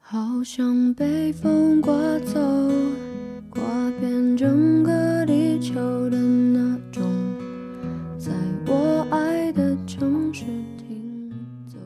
好像被风刮走，刮遍整个地球的那种，在我爱的城市停走。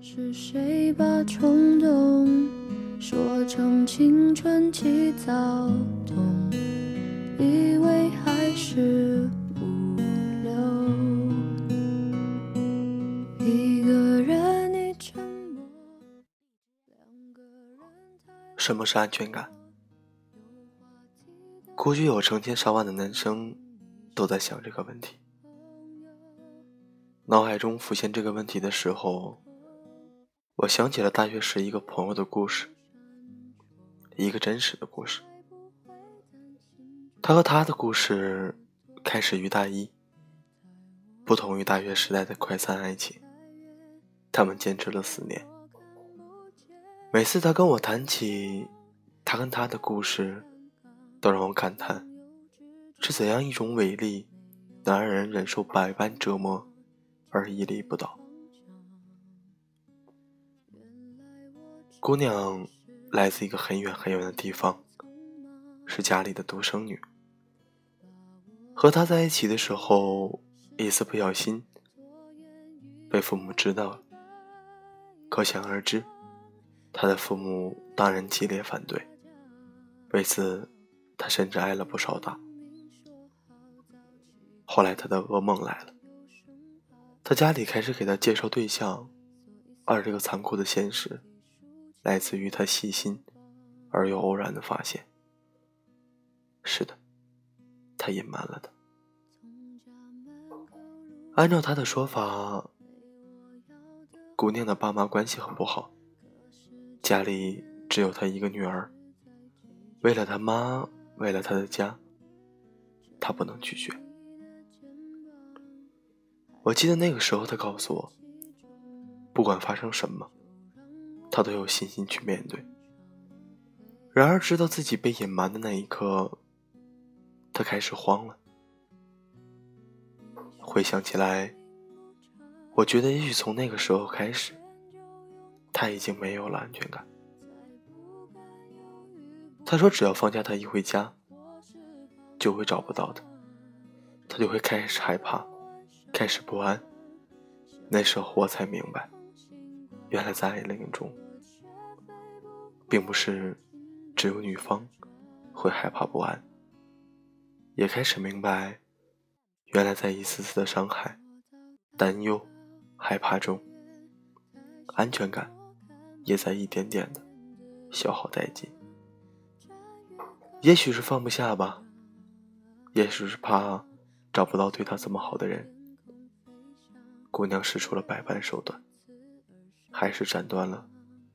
是谁把冲动说成青春期躁动？以为还是什么是安全感？估计有成千上万的男生都在想这个问题。脑海中浮现这个问题的时候，我想起了大学时一个朋友的故事，一个真实的故事。他和他的故事开始于大一，不同于大学时代的快餐爱情，他们坚持了四年。每次他跟我谈起他跟他的故事，都让我感叹：是怎样一种伟力，能让人忍受百般折磨而屹立不倒？姑娘来自一个很远很远的地方，是家里的独生女。和他在一起的时候，一次不小心被父母知道了，可想而知，他的父母当然激烈反对。为此，他甚至挨了不少打。后来，他的噩梦来了，他家里开始给他介绍对象，而这个残酷的现实，来自于他细心而又偶然的发现。是的。他隐瞒了的。按照他的说法，姑娘的爸妈关系很不好，家里只有她一个女儿。为了他妈，为了他的家，他不能拒绝。我记得那个时候，他告诉我，不管发生什么，他都有信心去面对。然而，知道自己被隐瞒的那一刻。他开始慌了。回想起来，我觉得也许从那个时候开始，他已经没有了安全感。他说：“只要放假，他一回家，就会找不到他，他就会开始害怕，开始不安。”那时候我才明白，原来在爱恋中，并不是只有女方会害怕不安。也开始明白，原来在一次次的伤害、担忧、害怕中，安全感也在一点点的消耗殆尽。也许是放不下吧，也许是怕找不到对他这么好的人。姑娘使出了百般手段，还是斩断了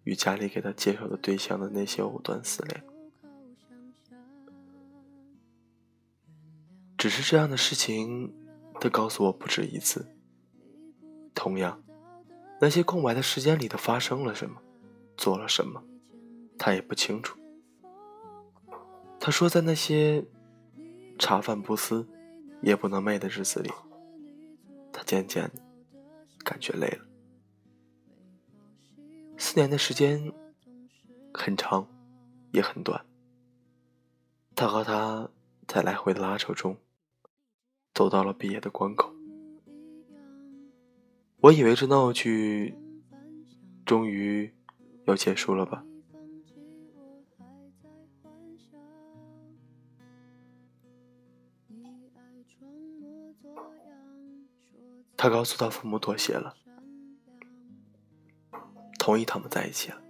与家里给她介绍的对象的那些藕断丝连。只是这样的事情，他告诉我不止一次。同样，那些空白的时间里，他发生了什么，做了什么，他也不清楚。他说，在那些茶饭不思、夜不能寐的日子里，他渐渐感觉累了。四年的时间很长，也很短。他和他在来回的拉扯中。走到了毕业的关口，我以为这闹剧终于要结束了吧。他告诉他父母妥协了，同意他们在一起了。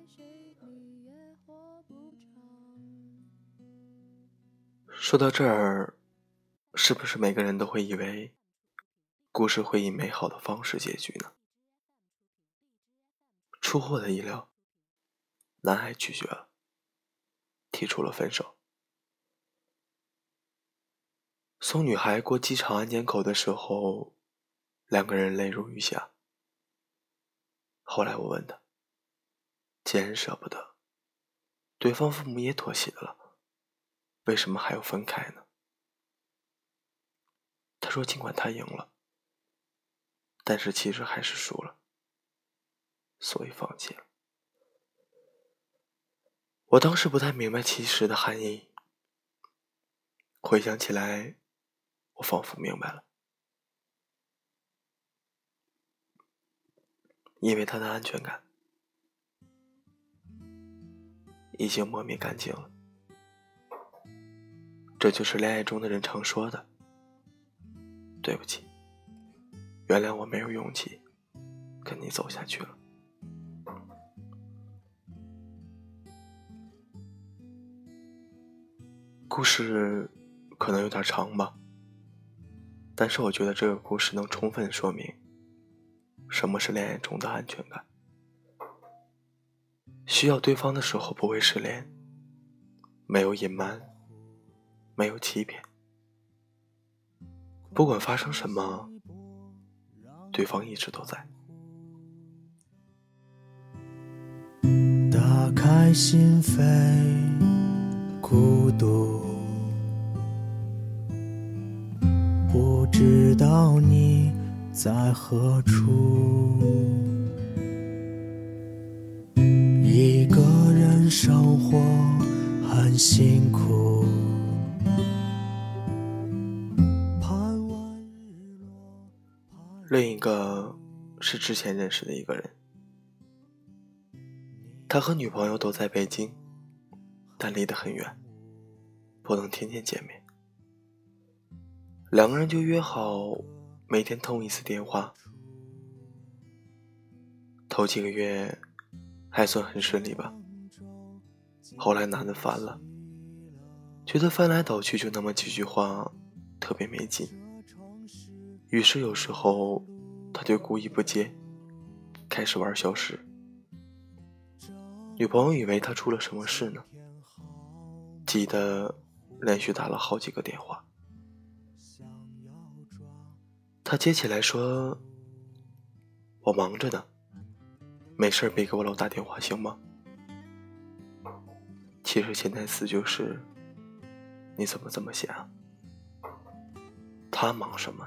说到这儿。是不是每个人都会以为，故事会以美好的方式结局呢？出乎我的意料，男孩拒绝了，提出了分手。送女孩过机场安检口的时候，两个人泪如雨下。后来我问他，既然舍不得，对方父母也妥协了，为什么还要分开呢？他说：“尽管他赢了，但是其实还是输了，所以放弃了。”我当时不太明白其实的含义，回想起来，我仿佛明白了，因为他的安全感已经磨灭干净了。这就是恋爱中的人常说的：“对不起，原谅我没有勇气跟你走下去了。”故事可能有点长吧，但是我觉得这个故事能充分说明什么是恋爱中的安全感。需要对方的时候不会失联，没有隐瞒，没有欺骗，不管发生什么，对方一直都在。打开心扉，孤独。不知道你在何处，一个人生活很辛苦。另一个是之前认识的一个人，他和女朋友都在北京，但离得很远，不能天天见面。两个人就约好每天通一次电话。头几个月还算很顺利吧，后来男的烦了，觉得翻来倒去就那么几句话，特别没劲。于是有时候他就故意不接，开始玩消失。女朋友以为他出了什么事呢，急得连续打了好几个电话。他接起来说：“我忙着呢，没事别给我老打电话，行吗？”其实潜台词就是：你怎么这么闲啊？他忙什么？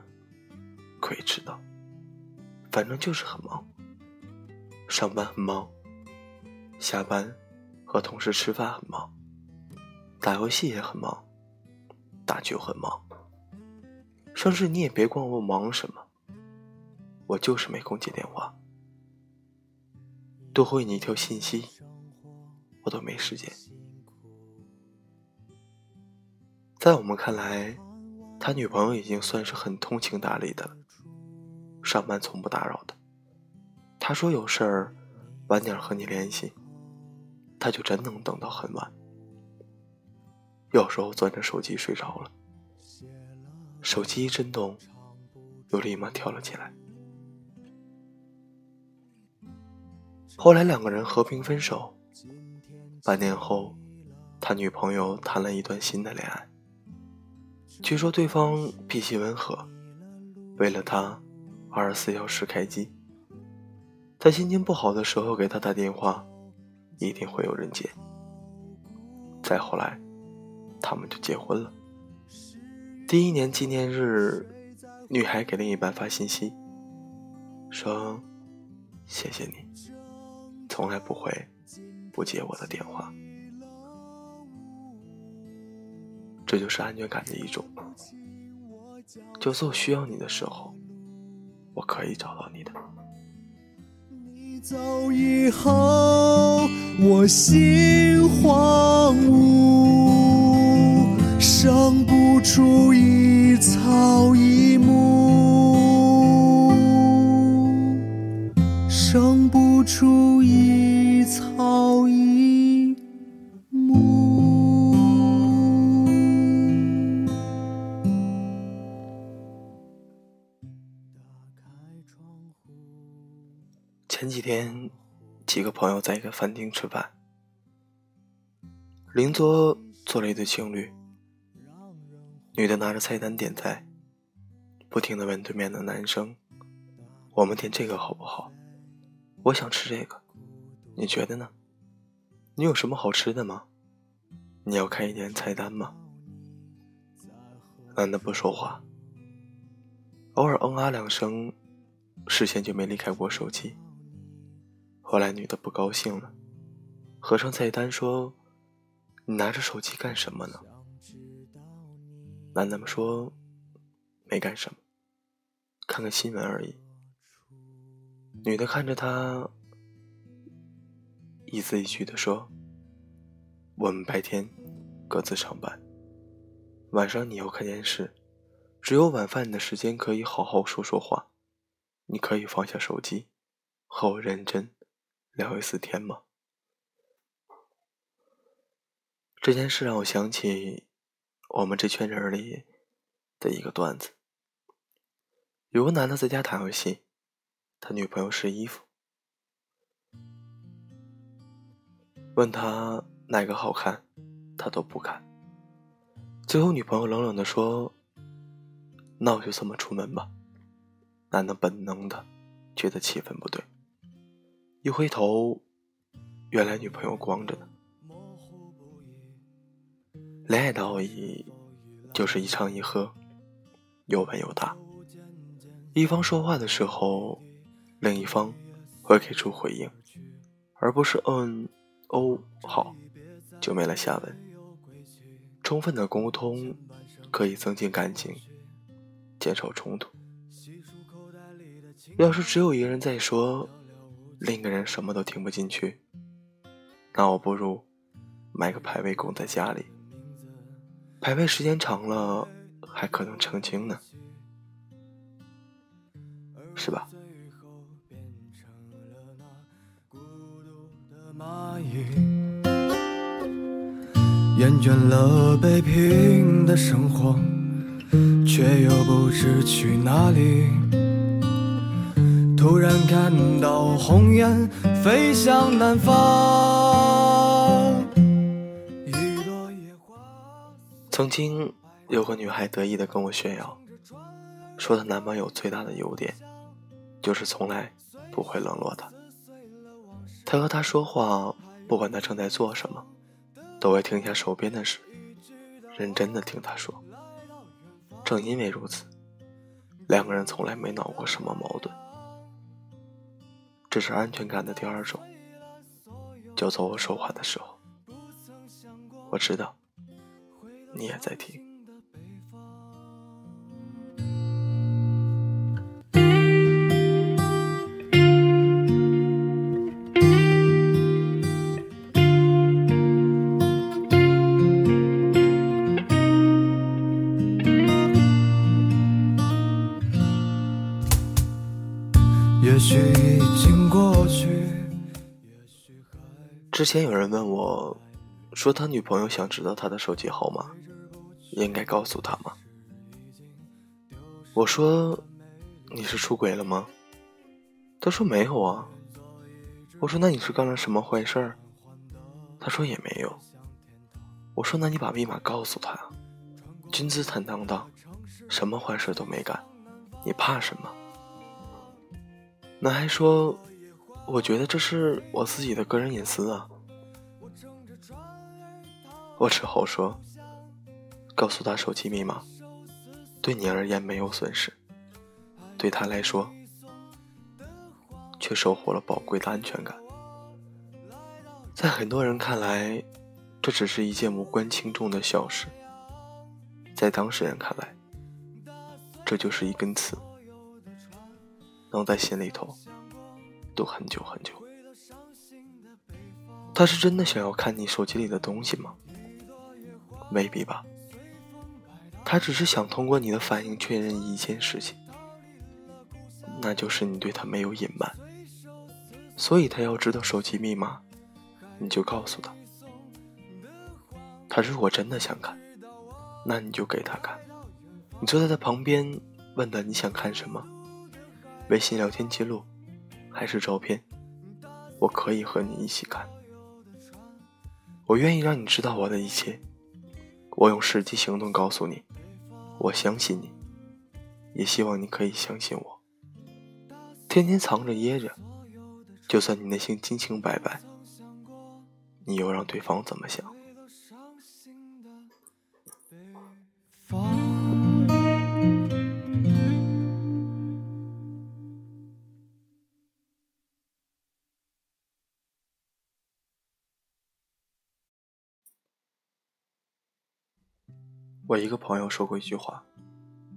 鬼知道，反正就是很忙。上班很忙，下班和同事吃饭很忙，打游戏也很忙，打球很忙。甚至你也别管我忙什么，我就是没空接电话，多回你一条信息，我都没时间。在我们看来，他女朋友已经算是很通情达理的了，上班从不打扰的。他说有事儿晚点和你联系，他就真能等到很晚。有时候攥着手机睡着了。手机一震动，又立马跳了起来。后来两个人和平分手。半年后，他女朋友谈了一段新的恋爱。据说对方脾气温和，为了他，二十四小时开机。在心情不好的时候给他打电话，一定会有人接。再后来，他们就结婚了。第一年纪念日，女孩给另一半发信息，说：“谢谢你，从来不会不接我的电话。”这就是安全感的一种。就算需要你的时候，我可以找到你的。你走以后，我心荒芜，生不出一。草一木，生不出一草一木。前几天，几个朋友在一个饭厅吃饭，邻桌坐了一对情侣。女的拿着菜单点菜，不停的问对面的男生：“我们点这个好不好？我想吃这个，你觉得呢？你有什么好吃的吗？你要看一点菜单吗？”男的不说话，偶尔嗯啊两声，视线就没离开过手机。后来女的不高兴了，合上菜单说：“你拿着手机干什么呢？”男的们说：“没干什么，看看新闻而已。”女的看着他，一字一句的说：“我们白天各自上班，晚上你要看电视，只有晚饭的时间可以好好说说话。你可以放下手机，和我认真聊一次天吗？”这件事让我想起。我们这圈人里的一个段子，有个男的在家打游戏，他女朋友试衣服，问他哪个好看，他都不看。最后女朋友冷冷的说：“那我就这么出门吧。”男的本能的觉得气氛不对，一回头，原来女朋友光着呢。恋爱的奥义，就是一唱一和，有稳有大。一方说话的时候，另一方会给出回应，而不是嗯、哦、好，就没了下文。充分的沟通可以增进感情，减少冲突。要是只有一个人在说，另一个人什么都听不进去，那我不如买个排位供在家里。排位时间长了，还可能澄清呢，是吧？厌倦了北平的生活，却又不知去哪里。突然看到鸿雁飞向南方。曾经有个女孩得意的跟我炫耀，说她男朋友最大的优点就是从来不会冷落她。他和她说话，不管她正在做什么，都会停下手边的事，认真的听她说。正因为如此，两个人从来没闹过什么矛盾。这是安全感的第二种，就在我说话的时候，我知道。你也在听。也许已经过去。之前有人问我。说他女朋友想知道他的手机号码，应该告诉他吗？我说：“你是出轨了吗？”他说：“没有啊。”我说：“那你是干了什么坏事儿？”他说：“也没有。”我说：“那你把密码告诉他啊！君子坦荡荡，什么坏事都没干，你怕什么？”男孩说：“我觉得这是我自己的个人隐私啊。”我只好说：“告诉他手机密码，对你而言没有损失，对他来说，却收获了宝贵的安全感。在很多人看来，这只是一件无关轻重的小事；在当事人看来，这就是一根刺，能在心里头堵很久很久。他是真的想要看你手机里的东西吗？”未必吧，他只是想通过你的反应确认一件事情，那就是你对他没有隐瞒，所以他要知道手机密码，你就告诉他。他如果真的想看，那你就给他看。你坐在他旁边，问他你想看什么，微信聊天记录，还是照片，我可以和你一起看。我愿意让你知道我的一切。我用实际行动告诉你，我相信你，也希望你可以相信我。天天藏着掖着，就算你内心清清白白，你又让对方怎么想？我一个朋友说过一句话，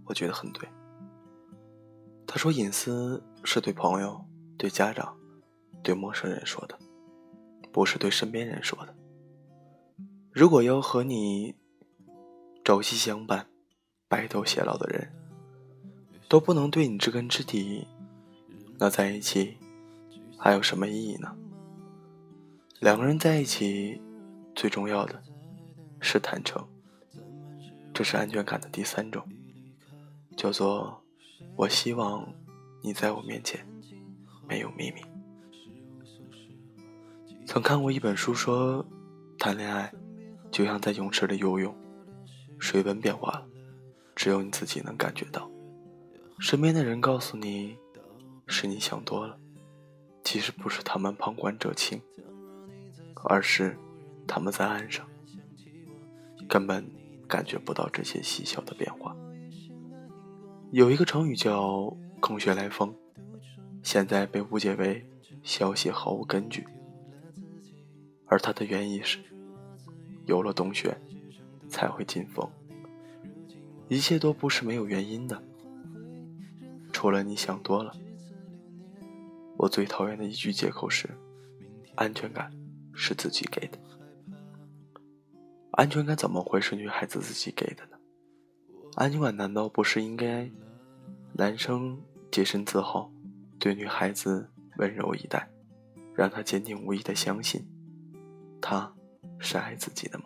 我觉得很对。他说：“隐私是对朋友、对家长、对陌生人说的，不是对身边人说的。如果要和你朝夕相伴、白头偕老的人，都不能对你知根知底，那在一起还有什么意义呢？两个人在一起，最重要的是坦诚。这是安全感的第三种，叫做。”我希望你在我面前没有秘密。曾看过一本书说，谈恋爱就像在泳池里游泳，水温变化了，只有你自己能感觉到。身边的人告诉你，是你想多了，其实不是他们旁观者清，而是他们在岸上，根本感觉不到这些细小的变化。有一个成语叫“空穴来风”，现在被误解为消息毫无根据，而它的原意是：有了洞穴，才会进风。一切都不是没有原因的，除了你想多了。我最讨厌的一句借口是：安全感是自己给的。安全感怎么会是女孩子自己给的呢？安全感难道不是应该男生洁身自好，对女孩子温柔以待，让她坚定无疑的相信，他是爱自己的吗？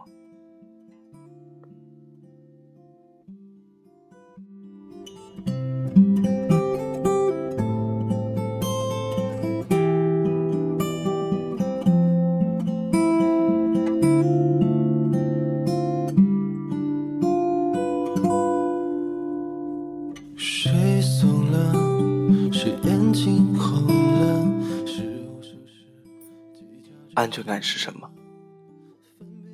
安全感是什么？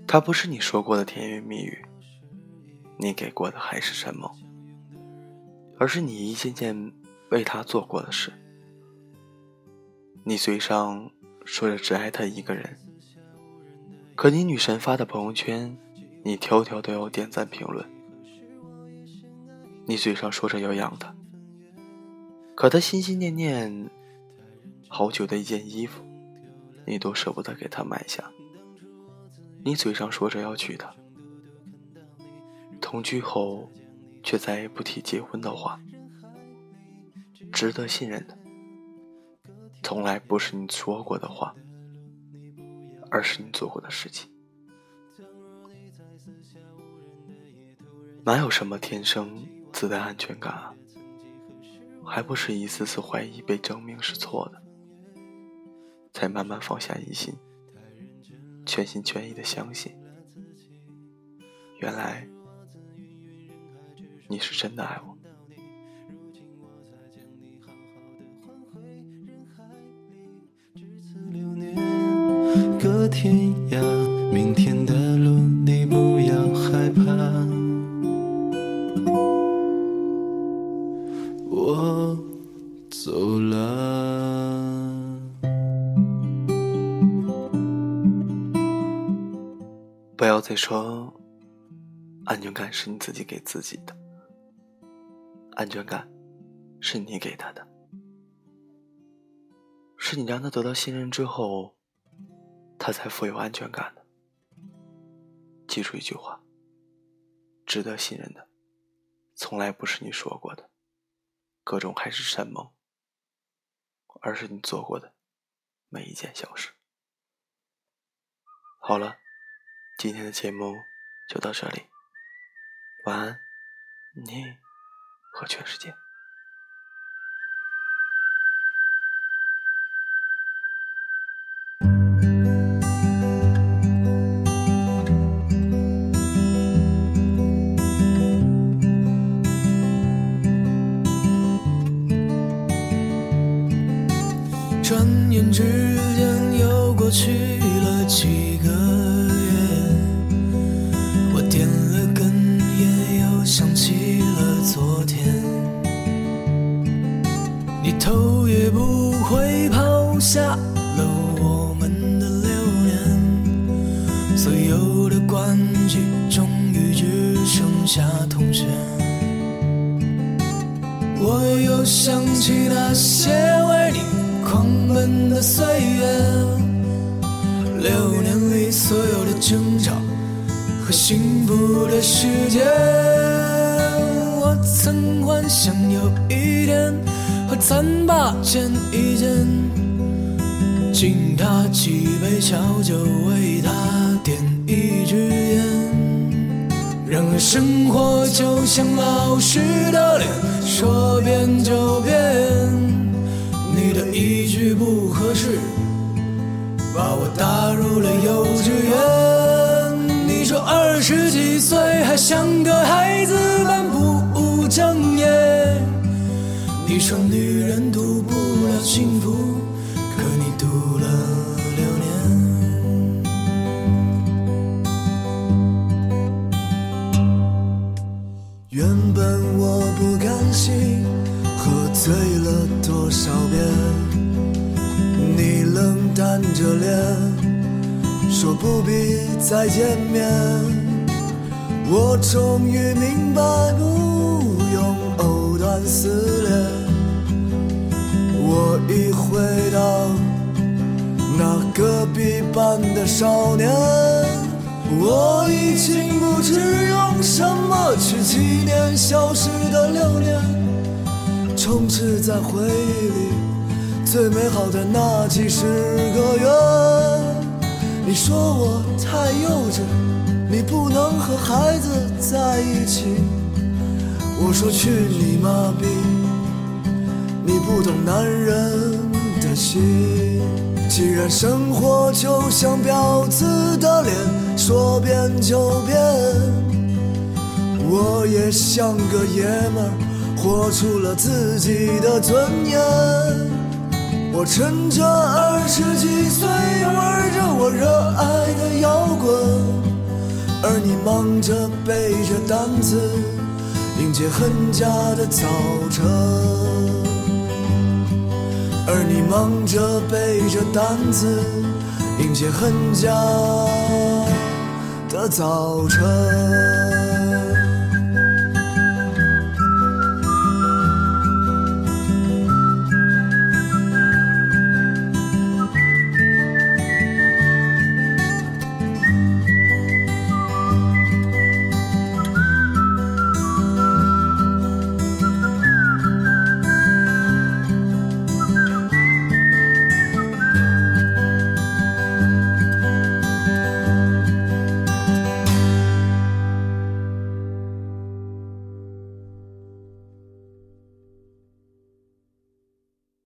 它不是你说过的甜言蜜语，你给过的海誓山盟，而是你一件件为他做过的事。你嘴上说着只爱他一个人，可你女神发的朋友圈，你条条都要点赞评论。你嘴上说着要养他，可他心心念念好久的一件衣服。你都舍不得给他买下，你嘴上说着要娶她，同居后却再也不提结婚的话，值得信任的，从来不是你说过的话，而是你做过的事情。哪有什么天生自带安全感啊？还不是一次次怀疑被证明是错的。才慢慢放下疑心，全心全意的相信，原来你是真的爱我。天说，安全感是你自己给自己的。安全感是你给他的，是你让他得到信任之后，他才富有安全感的。记住一句话：值得信任的，从来不是你说过的各种海誓山盟，而是你做过的每一件小事。好了。今天的节目就到这里，晚安，你和全世界。转眼之间又过去了几的争吵和幸福的时间，我曾幻想有一天和咱把肩一肩，敬他几杯小酒，为他点一支烟。然而生活就像老师的脸，说变就变，你的一句不合适。把我打入了幼稚园。你说二十几岁还像个孩子般不务正业。你说女人读不了幸福，可你读了六年。原本我不甘心，喝醉了多少遍。你冷淡着脸，说不必再见面。我终于明白，不用藕断丝连。我已回到那隔壁班的少年，我已经不知用什么去纪念消失的六年，充斥在回忆里。最美好的那几十个月，你说我太幼稚，你不能和孩子在一起。我说去你妈逼，你不懂男人的心。既然生活就像婊子的脸，说变就变，我也像个爷们儿，活出了自己的尊严。我趁着二十几岁玩着我热爱的摇滚，而你忙着背着单子迎接恨家的早晨，而你忙着背着单子迎接恨家的早晨。